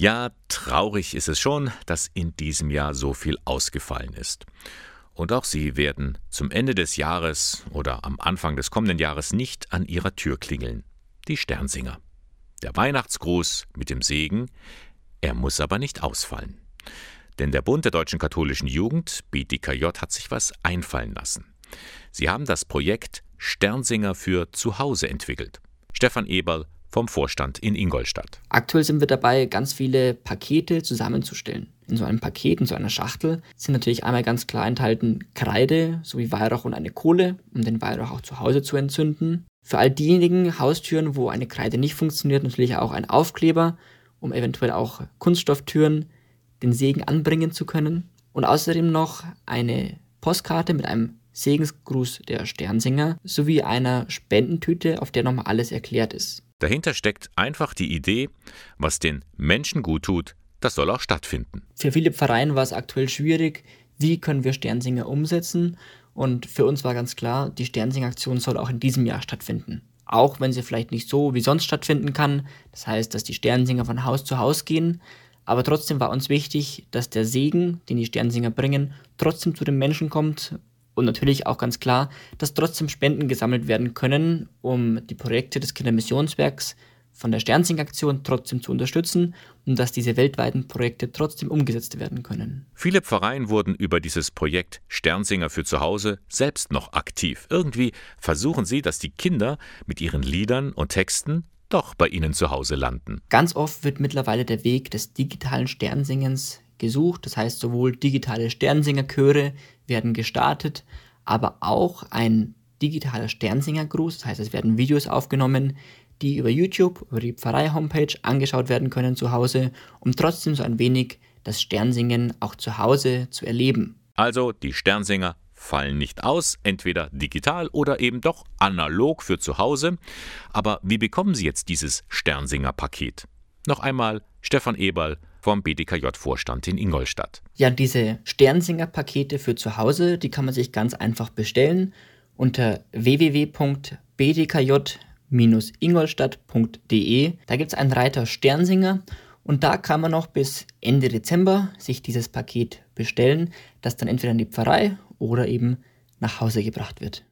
Ja, traurig ist es schon, dass in diesem Jahr so viel ausgefallen ist. Und auch Sie werden zum Ende des Jahres oder am Anfang des kommenden Jahres nicht an Ihrer Tür klingeln. Die Sternsinger. Der Weihnachtsgruß mit dem Segen, er muss aber nicht ausfallen. Denn der Bund der deutschen katholischen Jugend, BDKJ, hat sich was einfallen lassen. Sie haben das Projekt Sternsinger für Zuhause entwickelt. Stefan Eberl vom Vorstand in Ingolstadt. Aktuell sind wir dabei, ganz viele Pakete zusammenzustellen. In so einem Paket, in so einer Schachtel, sind natürlich einmal ganz klar enthalten Kreide sowie Weihrauch und eine Kohle, um den Weihrauch auch zu Hause zu entzünden. Für all diejenigen Haustüren, wo eine Kreide nicht funktioniert, natürlich auch ein Aufkleber, um eventuell auch Kunststofftüren den Segen anbringen zu können. Und außerdem noch eine Postkarte mit einem Segensgruß der Sternsinger sowie einer Spendentüte, auf der nochmal alles erklärt ist. Dahinter steckt einfach die Idee, was den Menschen gut tut, das soll auch stattfinden. Für viele Vereine war es aktuell schwierig, wie können wir Sternsinger umsetzen. Und für uns war ganz klar, die Sternsinger-Aktion soll auch in diesem Jahr stattfinden. Auch wenn sie vielleicht nicht so wie sonst stattfinden kann. Das heißt, dass die Sternsinger von Haus zu Haus gehen. Aber trotzdem war uns wichtig, dass der Segen, den die Sternsinger bringen, trotzdem zu den Menschen kommt und natürlich auch ganz klar, dass trotzdem Spenden gesammelt werden können, um die Projekte des Kindermissionswerks von der Sternsing-Aktion trotzdem zu unterstützen und dass diese weltweiten Projekte trotzdem umgesetzt werden können. Viele Pfarreien wurden über dieses Projekt Sternsinger für zu Hause selbst noch aktiv. Irgendwie versuchen sie, dass die Kinder mit ihren Liedern und Texten doch bei ihnen zu Hause landen. Ganz oft wird mittlerweile der Weg des digitalen Sternsingens gesucht. Das heißt, sowohl digitale Sternsingerchöre werden gestartet, aber auch ein digitaler Sternsingergruß. Das heißt, es werden Videos aufgenommen, die über YouTube, über die Pfarrei-Homepage angeschaut werden können zu Hause, um trotzdem so ein wenig das Sternsingen auch zu Hause zu erleben. Also die Sternsinger fallen nicht aus, entweder digital oder eben doch analog für zu Hause. Aber wie bekommen Sie jetzt dieses Sternsinger-Paket? Noch einmal Stefan Eberl vom BDKJ-Vorstand in Ingolstadt. Ja, diese Sternsinger-Pakete für zu Hause, die kann man sich ganz einfach bestellen unter www.bdkj-ingolstadt.de. Da gibt es einen Reiter Sternsinger und da kann man noch bis Ende Dezember sich dieses Paket bestellen, das dann entweder in die Pfarrei oder eben nach Hause gebracht wird.